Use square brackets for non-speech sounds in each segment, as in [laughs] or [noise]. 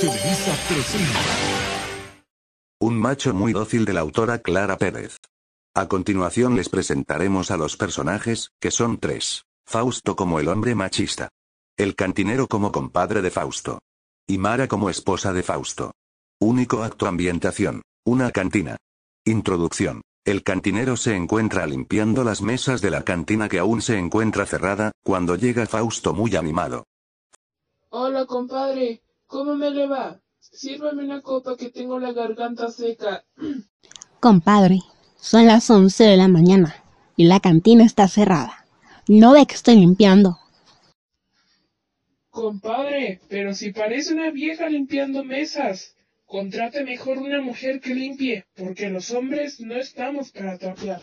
Televisa presenta. Un macho muy dócil de la autora Clara Pérez. A continuación les presentaremos a los personajes, que son tres. Fausto como el hombre machista. El cantinero como compadre de Fausto. Y Mara como esposa de Fausto. Único acto ambientación. Una cantina. Introducción. El cantinero se encuentra limpiando las mesas de la cantina que aún se encuentra cerrada, cuando llega Fausto muy animado. Hola, compadre. ¿Cómo me le va? Sírvame una copa que tengo la garganta seca. Compadre, son las 11 de la mañana y la cantina está cerrada. No ve que estoy limpiando. Compadre, pero si parece una vieja limpiando mesas. Contrate mejor una mujer que limpie, porque los hombres no estamos para trapear.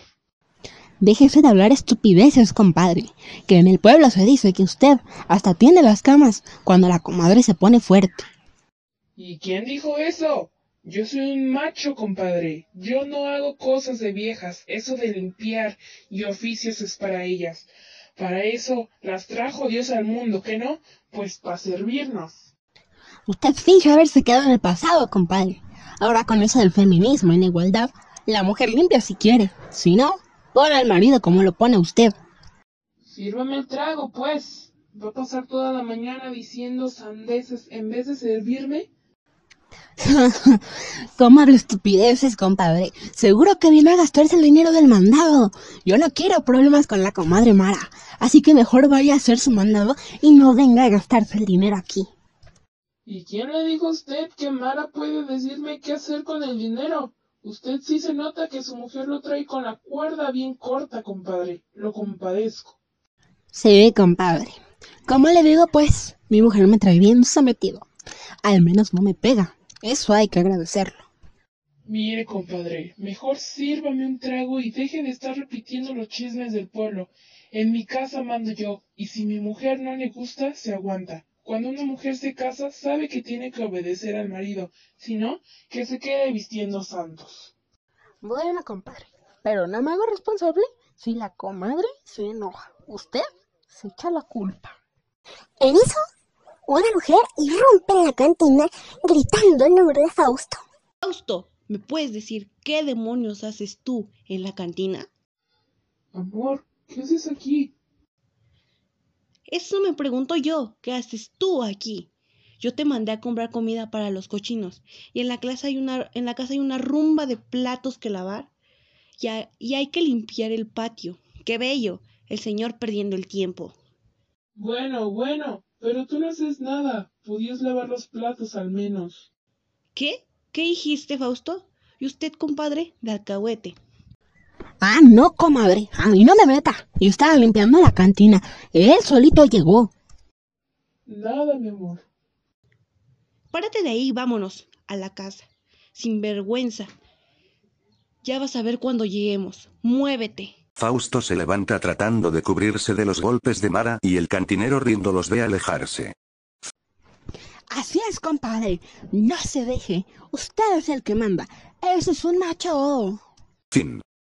Déjese de hablar estupideces, compadre, que en el pueblo se dice que usted hasta tiende las camas cuando la comadre se pone fuerte. ¿Y quién dijo eso? Yo soy un macho, compadre. Yo no hago cosas de viejas. Eso de limpiar y oficios es para ellas. Para eso las trajo Dios al mundo, ¿qué no? Pues para servirnos. Usted finge haberse quedado en el pasado, compadre. Ahora con eso del feminismo y la igualdad, la mujer limpia si quiere. Si no, pone al marido como lo pone usted. Sírvame el trago, pues. ¿Va a pasar toda la mañana diciendo sandeces en vez de servirme? [laughs] ¿Cómo habla estupideces, compadre? Seguro que viene a gastarse el dinero del mandado. Yo no quiero problemas con la comadre Mara. Así que mejor vaya a hacer su mandado y no venga a gastarse el dinero aquí. ¿Y quién le dijo a usted que Mara puede decirme qué hacer con el dinero? Usted sí se nota que su mujer lo trae con la cuerda bien corta, compadre. Lo compadezco. Sí, compadre. ¿Cómo le digo, pues? Mi mujer me trae bien sometido. Al menos no me pega. Eso hay que agradecerlo. Mire, compadre, mejor sírvame un trago y deje de estar repitiendo los chismes del pueblo. En mi casa mando yo, y si mi mujer no le gusta, se aguanta. Cuando una mujer se casa, sabe que tiene que obedecer al marido, si no, que se quede vistiendo santos. Bueno, compadre, pero no me hago responsable si la comadre se enoja. Usted se echa la culpa. En eso, una mujer irrumpe en la cantina gritando el nombre de Fausto. Fausto, ¿me puedes decir qué demonios haces tú en la cantina? Amor, ¿qué haces aquí? Eso me pregunto yo, ¿qué haces tú aquí? Yo te mandé a comprar comida para los cochinos y en la, clase hay una, en la casa hay una rumba de platos que lavar y, y hay que limpiar el patio. ¡Qué bello! El señor perdiendo el tiempo. Bueno, bueno, pero tú no haces nada. Podías lavar los platos al menos. ¿Qué? ¿Qué dijiste, Fausto? ¿Y usted, compadre? De alcahuete. Ah, no, comadre. A mí no me meta. Yo estaba limpiando la cantina. Él solito llegó. Nada, mi amor. Párate de ahí y vámonos a la casa. Sin vergüenza. Ya vas a ver cuando lleguemos. Muévete. Fausto se levanta tratando de cubrirse de los golpes de Mara y el cantinero riendo los ve alejarse. Así es, compadre. No se deje. Usted es el que manda. Ese es un macho. Fin.